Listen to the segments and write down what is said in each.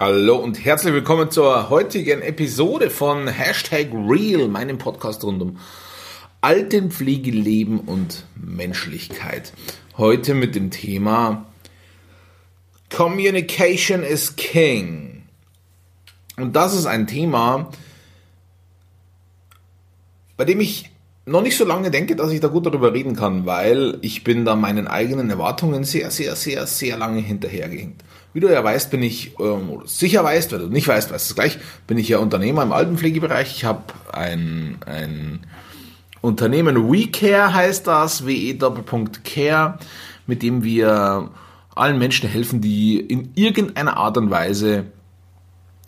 Hallo und herzlich willkommen zur heutigen Episode von Hashtag Real, meinem Podcast rund um Altenpflege, Leben und Menschlichkeit. Heute mit dem Thema Communication is King. Und das ist ein Thema, bei dem ich noch nicht so lange denke, dass ich da gut darüber reden kann, weil ich bin da meinen eigenen Erwartungen sehr, sehr, sehr, sehr lange hinterhergehängt. Wie du ja weißt, bin ich, ähm, sicher weißt, wenn du nicht weißt, weißt du es gleich, bin ich ja Unternehmer im Altenpflegebereich. Ich habe ein, ein Unternehmen WeCare heißt das, we-care, mit dem wir allen Menschen helfen, die in irgendeiner Art und Weise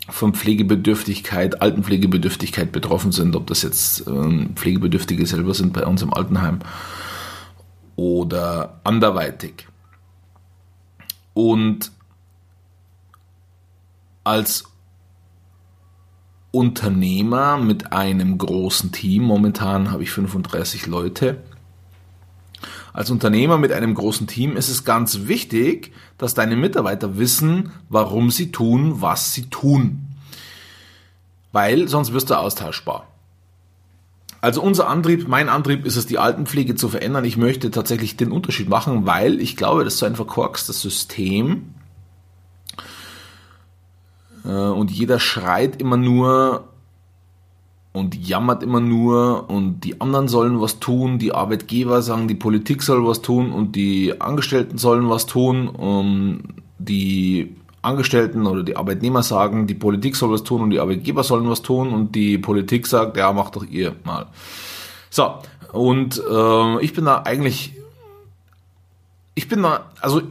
von Pflegebedürftigkeit, Altenpflegebedürftigkeit betroffen sind, ob das jetzt ähm, Pflegebedürftige selber sind bei uns im Altenheim oder anderweitig. Und als Unternehmer mit einem großen Team, momentan habe ich 35 Leute, als Unternehmer mit einem großen Team ist es ganz wichtig, dass deine Mitarbeiter wissen, warum sie tun, was sie tun. Weil sonst wirst du austauschbar. Also unser Antrieb, mein Antrieb ist es, die Altenpflege zu verändern. Ich möchte tatsächlich den Unterschied machen, weil ich glaube, das ist so ein verkorkstes System. Äh, und jeder schreit immer nur, und jammert immer nur und die anderen sollen was tun, die Arbeitgeber sagen, die Politik soll was tun und die Angestellten sollen was tun, und die Angestellten oder die Arbeitnehmer sagen, die Politik soll was tun und die Arbeitgeber sollen was tun und die Politik sagt, ja, macht doch ihr mal. So, und äh, ich bin da eigentlich, ich bin da, also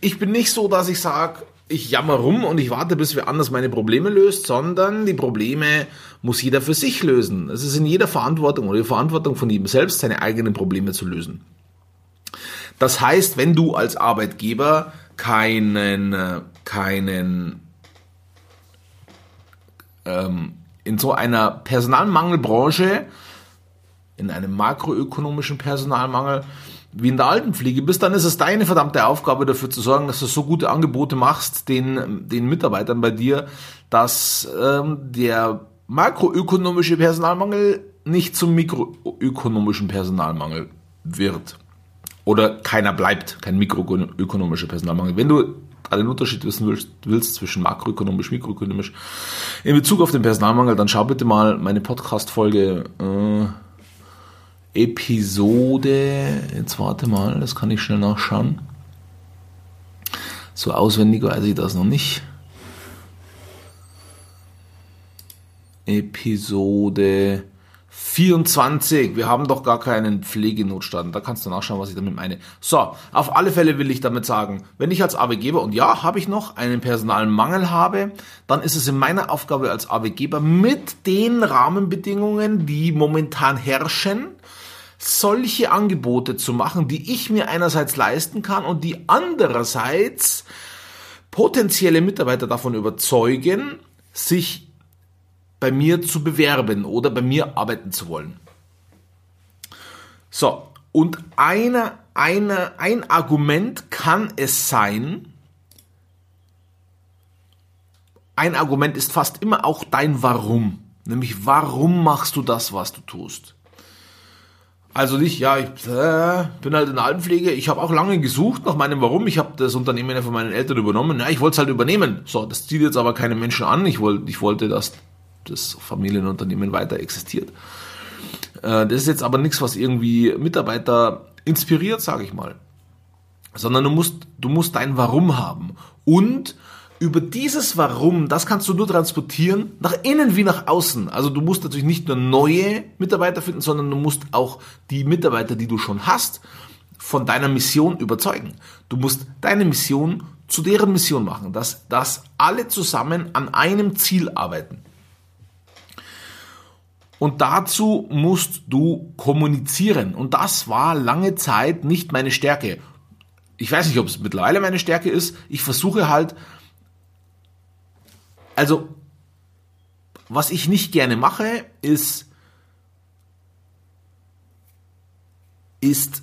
ich bin nicht so, dass ich sage, ich jammer rum und ich warte, bis wer anders meine Probleme löst, sondern die Probleme muss jeder für sich lösen. Es ist in jeder Verantwortung oder die Verantwortung von jedem selbst, seine eigenen Probleme zu lösen. Das heißt, wenn du als Arbeitgeber keinen, keinen, ähm, in so einer Personalmangelbranche, in einem makroökonomischen Personalmangel, wie in der Altenpflege bist, dann ist es deine verdammte Aufgabe dafür zu sorgen, dass du so gute Angebote machst den, den Mitarbeitern bei dir, dass ähm, der makroökonomische Personalmangel nicht zum mikroökonomischen Personalmangel wird. Oder keiner bleibt, kein mikroökonomischer Personalmangel. Wenn du den Unterschied wissen willst, willst zwischen makroökonomisch, mikroökonomisch in Bezug auf den Personalmangel, dann schau bitte mal meine Podcast-Folge äh, Episode, jetzt warte mal, das kann ich schnell nachschauen. So auswendig weiß ich das noch nicht. Episode 24. Wir haben doch gar keinen Pflegenotstand. Da kannst du nachschauen, was ich damit meine. So, auf alle Fälle will ich damit sagen, wenn ich als Arbeitgeber, und ja, habe ich noch, einen Personalmangel habe, dann ist es in meiner Aufgabe als Arbeitgeber mit den Rahmenbedingungen, die momentan herrschen, solche Angebote zu machen, die ich mir einerseits leisten kann und die andererseits potenzielle Mitarbeiter davon überzeugen, sich bei mir zu bewerben oder bei mir arbeiten zu wollen. So, und eine, eine, ein Argument kann es sein, ein Argument ist fast immer auch dein Warum. Nämlich, warum machst du das, was du tust? Also nicht, ja, ich äh, bin halt in der Altenpflege. Ich habe auch lange gesucht nach meinem Warum. Ich habe das Unternehmen ja von meinen Eltern übernommen. Ja, ich wollte es halt übernehmen. So, das zieht jetzt aber keine Menschen an. Ich wollte, ich wollte, dass das Familienunternehmen weiter existiert. Äh, das ist jetzt aber nichts, was irgendwie Mitarbeiter inspiriert, sage ich mal. Sondern du musst, du musst dein Warum haben. Und über dieses Warum, das kannst du nur transportieren, nach innen wie nach außen. Also du musst natürlich nicht nur neue Mitarbeiter finden, sondern du musst auch die Mitarbeiter, die du schon hast, von deiner Mission überzeugen. Du musst deine Mission zu deren Mission machen, dass, dass alle zusammen an einem Ziel arbeiten. Und dazu musst du kommunizieren. Und das war lange Zeit nicht meine Stärke. Ich weiß nicht, ob es mittlerweile meine Stärke ist. Ich versuche halt, also, was ich nicht gerne mache, ist, ist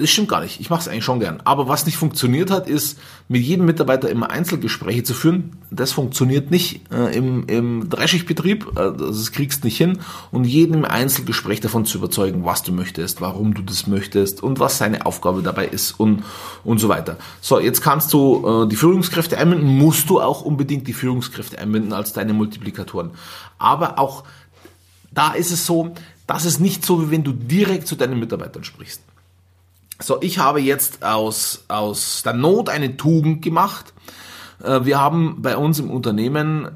das stimmt gar nicht. Ich mache es eigentlich schon gern. Aber was nicht funktioniert hat, ist, mit jedem Mitarbeiter immer Einzelgespräche zu führen. Das funktioniert nicht äh, im, im Dreischichtbetrieb. Äh, das kriegst nicht hin. Und jedem Einzelgespräch davon zu überzeugen, was du möchtest, warum du das möchtest und was seine Aufgabe dabei ist und, und so weiter. So, jetzt kannst du äh, die Führungskräfte einbinden. Musst du auch unbedingt die Führungskräfte einbinden als deine Multiplikatoren. Aber auch da ist es so, das ist nicht so, wie wenn du direkt zu deinen Mitarbeitern sprichst. So, ich habe jetzt aus, aus der Not eine Tugend gemacht. Äh, wir haben bei uns im Unternehmen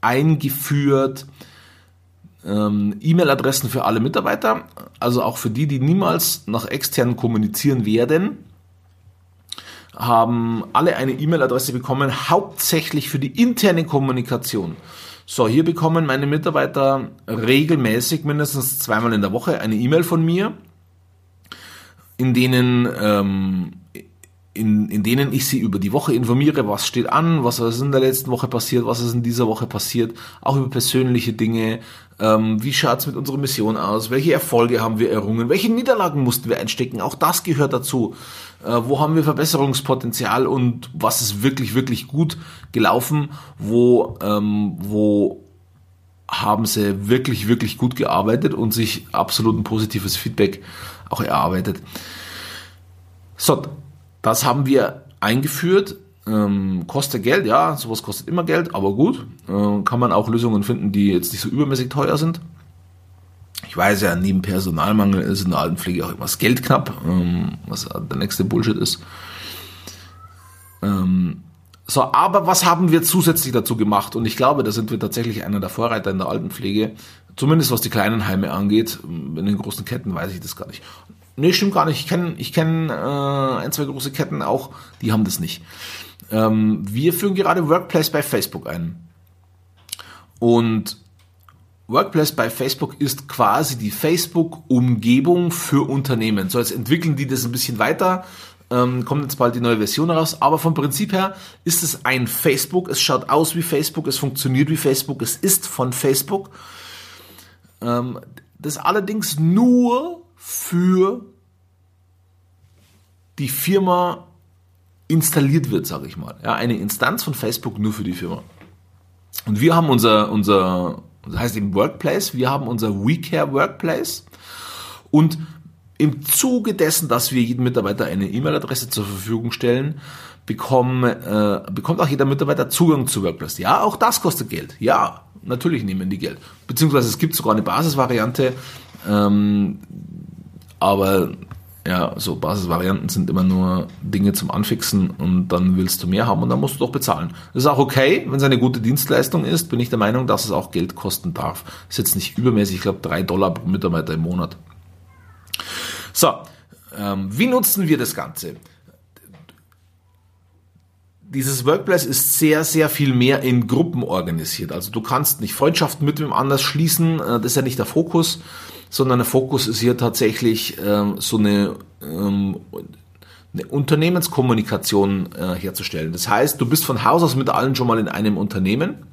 eingeführt ähm, E-Mail-Adressen für alle Mitarbeiter, also auch für die, die niemals nach extern kommunizieren werden, haben alle eine E-Mail-Adresse bekommen, hauptsächlich für die interne Kommunikation. So, hier bekommen meine Mitarbeiter regelmäßig, mindestens zweimal in der Woche, eine E-Mail von mir in denen ähm, in, in denen ich sie über die Woche informiere, was steht an, was ist in der letzten Woche passiert, was ist in dieser Woche passiert, auch über persönliche Dinge, ähm, wie schaut's mit unserer Mission aus, welche Erfolge haben wir errungen, welche Niederlagen mussten wir einstecken, auch das gehört dazu, äh, wo haben wir Verbesserungspotenzial und was ist wirklich, wirklich gut gelaufen, wo, ähm, wo haben sie wirklich, wirklich gut gearbeitet und sich absolut ein positives Feedback auch erarbeitet. So, das haben wir eingeführt. Ähm, kostet Geld, ja, sowas kostet immer Geld, aber gut. Äh, kann man auch Lösungen finden, die jetzt nicht so übermäßig teuer sind. Ich weiß ja, neben Personalmangel ist in der Altenpflege auch immer das Geld knapp, ähm, was der nächste Bullshit ist. Ähm, so, aber was haben wir zusätzlich dazu gemacht? Und ich glaube, da sind wir tatsächlich einer der Vorreiter in der Altenpflege. Zumindest was die kleinen Heime angeht. In den großen Ketten weiß ich das gar nicht. Nee, stimmt gar nicht. Ich kenne ich kenn, äh, ein, zwei große Ketten auch, die haben das nicht. Ähm, wir führen gerade Workplace bei Facebook ein. Und Workplace bei Facebook ist quasi die Facebook-Umgebung für Unternehmen. So, jetzt entwickeln die das ein bisschen weiter ähm, kommt jetzt bald die neue Version raus. Aber vom Prinzip her ist es ein Facebook. Es schaut aus wie Facebook, es funktioniert wie Facebook, es ist von Facebook. Ähm, das allerdings nur für die Firma installiert wird, sage ich mal. Ja, eine Instanz von Facebook nur für die Firma. Und wir haben unser, unser, das heißt eben Workplace, wir haben unser WeCare Workplace und im Zuge dessen, dass wir jedem Mitarbeiter eine E-Mail-Adresse zur Verfügung stellen, bekommen, äh, bekommt auch jeder Mitarbeiter Zugang zu WordPress. Ja, auch das kostet Geld. Ja, natürlich nehmen die Geld. Beziehungsweise es gibt sogar eine Basisvariante, ähm, aber ja, so Basisvarianten sind immer nur Dinge zum Anfixen und dann willst du mehr haben und dann musst du doch bezahlen. Das ist auch okay, wenn es eine gute Dienstleistung ist, bin ich der Meinung, dass es auch Geld kosten darf. ist jetzt nicht übermäßig, ich glaube drei Dollar pro Mitarbeiter im Monat. So, ähm, wie nutzen wir das Ganze? Dieses Workplace ist sehr, sehr viel mehr in Gruppen organisiert. Also du kannst nicht Freundschaften mit wem anders schließen, äh, das ist ja nicht der Fokus, sondern der Fokus ist hier tatsächlich ähm, so eine, ähm, eine Unternehmenskommunikation äh, herzustellen. Das heißt, du bist von Haus aus mit allen schon mal in einem Unternehmen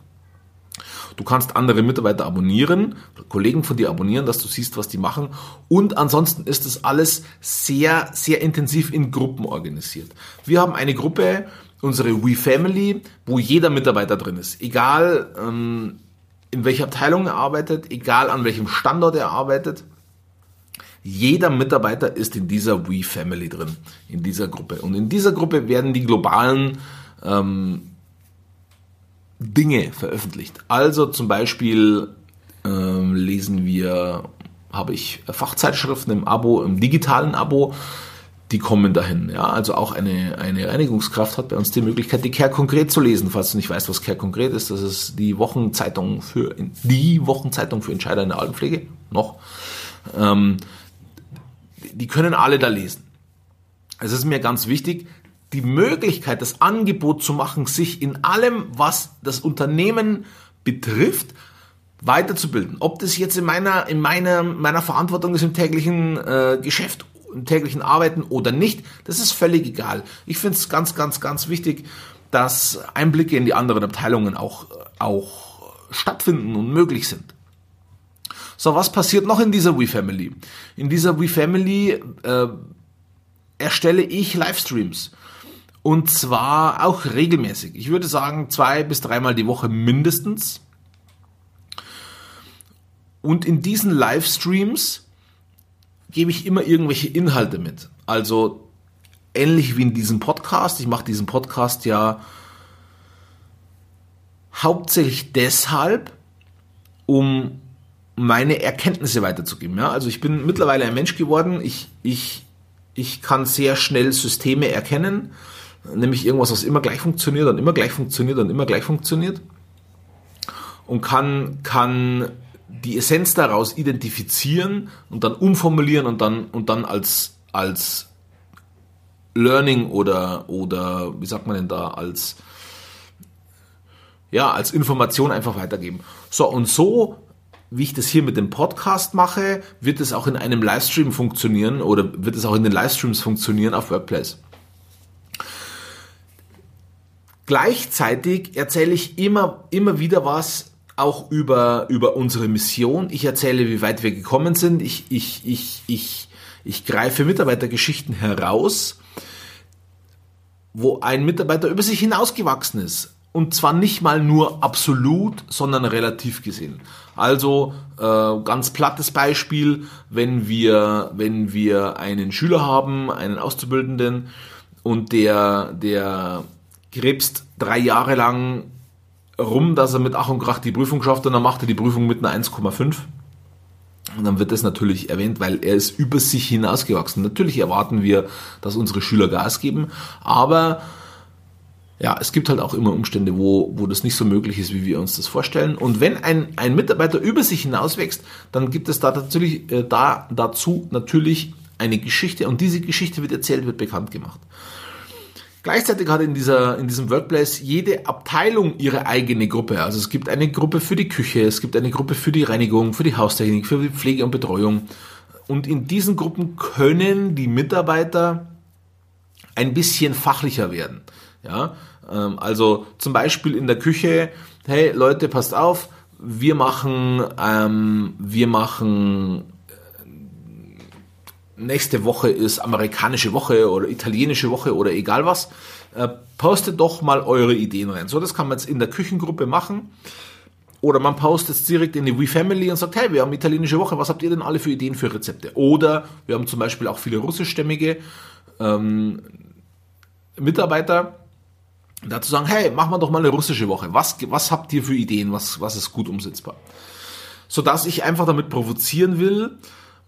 Du kannst andere Mitarbeiter abonnieren, Kollegen von dir abonnieren, dass du siehst, was die machen. Und ansonsten ist das alles sehr, sehr intensiv in Gruppen organisiert. Wir haben eine Gruppe, unsere WeFamily, wo jeder Mitarbeiter drin ist. Egal ähm, in welcher Abteilung er arbeitet, egal an welchem Standort er arbeitet. Jeder Mitarbeiter ist in dieser WeFamily drin, in dieser Gruppe. Und in dieser Gruppe werden die globalen ähm, Dinge veröffentlicht. Also zum Beispiel ähm, lesen wir, habe ich Fachzeitschriften im Abo, im digitalen Abo, die kommen dahin. Ja, also auch eine, eine Reinigungskraft hat bei uns die Möglichkeit, die Care konkret zu lesen. Falls du nicht weißt, was Care konkret ist, das ist die Wochenzeitung für die Wochenzeitung für Entscheider in der Altenpflege. Noch. Ähm, die können alle da lesen. Es ist mir ganz wichtig, die Möglichkeit, das Angebot zu machen, sich in allem, was das Unternehmen betrifft, weiterzubilden. Ob das jetzt in meiner, in meiner, meiner Verantwortung ist im täglichen äh, Geschäft, im täglichen Arbeiten oder nicht, das ist völlig egal. Ich finde es ganz, ganz, ganz wichtig, dass Einblicke in die anderen Abteilungen auch, auch stattfinden und möglich sind. So, was passiert noch in dieser WeFamily? In dieser WeFamily äh, erstelle ich Livestreams. Und zwar auch regelmäßig. Ich würde sagen, zwei bis dreimal die Woche mindestens. Und in diesen Livestreams gebe ich immer irgendwelche Inhalte mit. Also ähnlich wie in diesem Podcast. Ich mache diesen Podcast ja hauptsächlich deshalb, um meine Erkenntnisse weiterzugeben. Ja? Also ich bin mittlerweile ein Mensch geworden. Ich, ich, ich kann sehr schnell Systeme erkennen, nämlich irgendwas, was immer gleich funktioniert und immer gleich funktioniert und immer gleich funktioniert. Und kann, kann die Essenz daraus identifizieren und dann umformulieren und dann, und dann als, als Learning oder, oder wie sagt man denn da, als, ja, als Information einfach weitergeben. So, und so, wie ich das hier mit dem Podcast mache, wird es auch in einem Livestream funktionieren oder wird es auch in den Livestreams funktionieren auf Workplace. Gleichzeitig erzähle ich immer, immer wieder was auch über, über unsere Mission. Ich erzähle, wie weit wir gekommen sind. Ich, ich, ich, ich, ich greife Mitarbeitergeschichten heraus, wo ein Mitarbeiter über sich hinausgewachsen ist. Und zwar nicht mal nur absolut, sondern relativ gesehen. Also äh, ganz plattes Beispiel, wenn wir, wenn wir einen Schüler haben, einen Auszubildenden, und der, der gräbst drei Jahre lang rum, dass er mit Ach und Krach die Prüfung schafft und dann macht er die Prüfung mit einer 1,5. Und dann wird das natürlich erwähnt, weil er ist über sich hinausgewachsen. Natürlich erwarten wir, dass unsere Schüler Gas geben, aber ja, es gibt halt auch immer Umstände, wo, wo das nicht so möglich ist, wie wir uns das vorstellen. Und wenn ein, ein Mitarbeiter über sich hinauswächst, dann gibt es da natürlich, äh, da, dazu natürlich eine Geschichte und diese Geschichte wird erzählt, wird bekannt gemacht. Gleichzeitig hat in, dieser, in diesem Workplace jede Abteilung ihre eigene Gruppe. Also es gibt eine Gruppe für die Küche, es gibt eine Gruppe für die Reinigung, für die Haustechnik, für die Pflege und Betreuung. Und in diesen Gruppen können die Mitarbeiter ein bisschen fachlicher werden. Ja, ähm, also zum Beispiel in der Küche, hey Leute, passt auf, wir machen, ähm, wir machen nächste Woche ist amerikanische Woche oder italienische Woche oder egal was, äh, postet doch mal eure Ideen rein. So, das kann man jetzt in der Küchengruppe machen. Oder man postet es direkt in die WeFamily und sagt, hey, wir haben italienische Woche, was habt ihr denn alle für Ideen für Rezepte? Oder wir haben zum Beispiel auch viele russischstämmige ähm, Mitarbeiter, dazu sagen, hey, machen wir doch mal eine russische Woche. Was, was habt ihr für Ideen? Was, was ist gut umsetzbar? Sodass ich einfach damit provozieren will,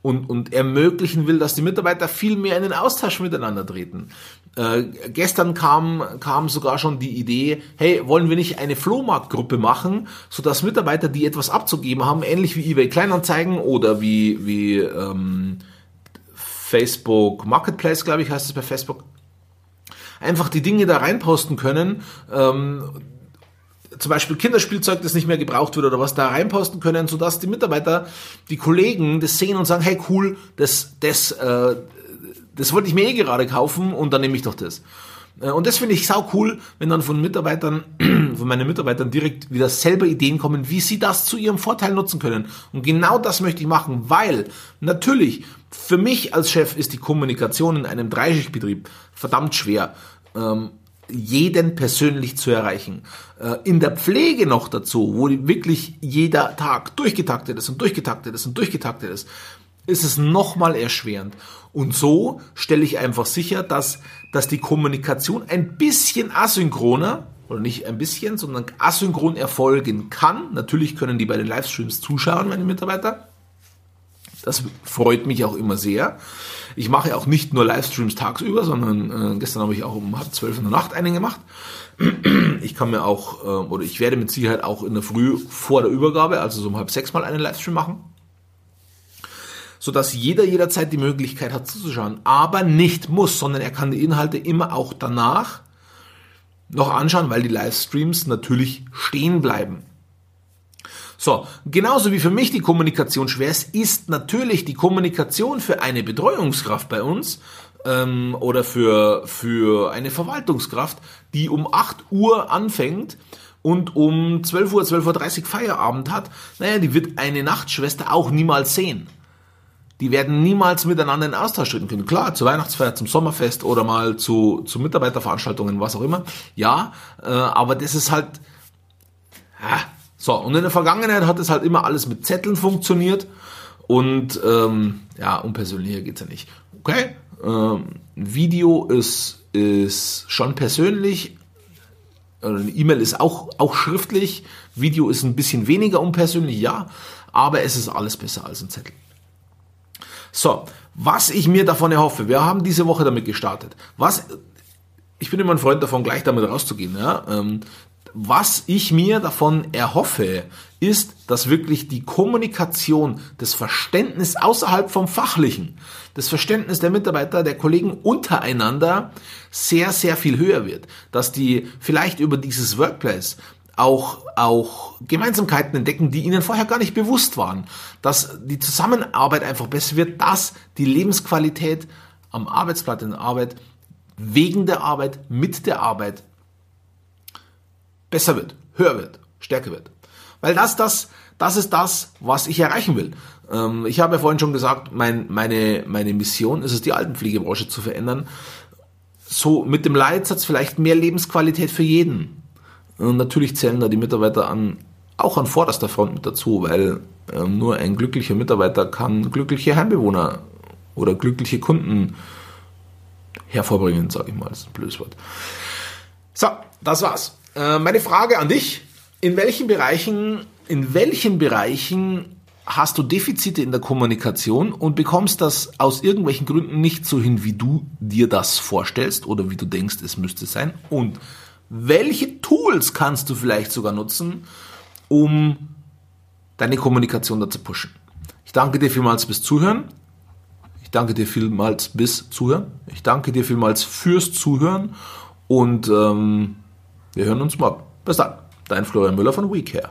und, und ermöglichen will, dass die Mitarbeiter viel mehr in den Austausch miteinander treten. Äh, gestern kam, kam sogar schon die Idee, hey, wollen wir nicht eine Flohmarktgruppe machen, sodass Mitarbeiter, die etwas abzugeben haben, ähnlich wie eBay Kleinanzeigen oder wie, wie ähm, Facebook Marketplace, glaube ich, heißt es bei Facebook, einfach die Dinge da reinposten können, ähm, zum Beispiel Kinderspielzeug, das nicht mehr gebraucht wird oder was da reinposten können, sodass die Mitarbeiter, die Kollegen das sehen und sagen, hey cool, das, das, äh, das wollte ich mir eh gerade kaufen und dann nehme ich doch das. Äh, und das finde ich sau cool, wenn dann von Mitarbeitern, von meinen Mitarbeitern direkt wieder selber Ideen kommen, wie sie das zu ihrem Vorteil nutzen können. Und genau das möchte ich machen, weil natürlich für mich als Chef ist die Kommunikation in einem Dreischichtbetrieb verdammt schwer. Ähm, jeden persönlich zu erreichen. Äh, in der Pflege noch dazu, wo wirklich jeder Tag durchgetaktet ist und durchgetaktet ist und durchgetaktet ist, ist es nochmal erschwerend. Und so stelle ich einfach sicher, dass, dass die Kommunikation ein bisschen asynchroner, oder nicht ein bisschen, sondern asynchron erfolgen kann. Natürlich können die bei den Livestreams zuschauen, meine Mitarbeiter. Das freut mich auch immer sehr. Ich mache auch nicht nur Livestreams tagsüber, sondern äh, gestern habe ich auch um halb zwölf in der Nacht einen gemacht. Ich kann mir auch, äh, oder ich werde mit Sicherheit auch in der Früh vor der Übergabe, also so um halb sechs mal einen Livestream machen. Sodass jeder jederzeit die Möglichkeit hat zuzuschauen, aber nicht muss, sondern er kann die Inhalte immer auch danach noch anschauen, weil die Livestreams natürlich stehen bleiben. So, genauso wie für mich die Kommunikation schwer ist, ist natürlich die Kommunikation für eine Betreuungskraft bei uns ähm, oder für, für eine Verwaltungskraft, die um 8 Uhr anfängt und um 12 Uhr, 12.30 Uhr Feierabend hat, naja, die wird eine Nachtschwester auch niemals sehen. die werden niemals miteinander in Austausch treten können. Klar, zur Weihnachtsfeier, zum Sommerfest oder mal zu, zu Mitarbeiterveranstaltungen, was auch immer. Ja, äh, aber das ist halt, ja, so. Und in der Vergangenheit hat es halt immer alles mit Zetteln funktioniert und ähm, ja, unpersönlicher geht's ja nicht. Okay, ähm, Video ist, ist schon persönlich, eine E-Mail ist auch, auch schriftlich, Video ist ein bisschen weniger unpersönlich, ja, aber es ist alles besser als ein Zettel. So, was ich mir davon erhoffe, wir haben diese Woche damit gestartet. Was, ich bin immer ein Freund davon, gleich damit rauszugehen. Ja? Ähm, was ich mir davon erhoffe, ist, dass wirklich die Kommunikation, das Verständnis außerhalb vom Fachlichen, das Verständnis der Mitarbeiter, der Kollegen untereinander sehr, sehr viel höher wird. Dass die vielleicht über dieses Workplace auch, auch Gemeinsamkeiten entdecken, die ihnen vorher gar nicht bewusst waren. Dass die Zusammenarbeit einfach besser wird, dass die Lebensqualität am Arbeitsplatz in der Arbeit, wegen der Arbeit, mit der Arbeit besser wird, höher wird, stärker wird. Weil das, das, das ist das, was ich erreichen will. Ähm, ich habe ja vorhin schon gesagt, mein, meine, meine Mission ist es, die Altenpflegebranche zu verändern. So mit dem Leitsatz vielleicht mehr Lebensqualität für jeden. Und natürlich zählen da die Mitarbeiter an, auch an vorderster Front mit dazu, weil ähm, nur ein glücklicher Mitarbeiter kann glückliche Heimbewohner oder glückliche Kunden hervorbringen, sage ich mal. Das ist ein blödes Wort. So, das war's. Äh, meine Frage an dich, in welchen Bereichen, in welchen Bereichen hast du Defizite in der Kommunikation und bekommst das aus irgendwelchen Gründen nicht so hin, wie du dir das vorstellst oder wie du denkst, es müsste sein? Und welche Tools kannst du vielleicht sogar nutzen, um deine Kommunikation da zu pushen? Ich danke dir vielmals fürs Zuhören. Ich danke dir vielmals bis Zuhören. Ich danke dir vielmals fürs Zuhören und ähm, wir hören uns morgen. Bis dann. Dein Florian Müller von WeCare.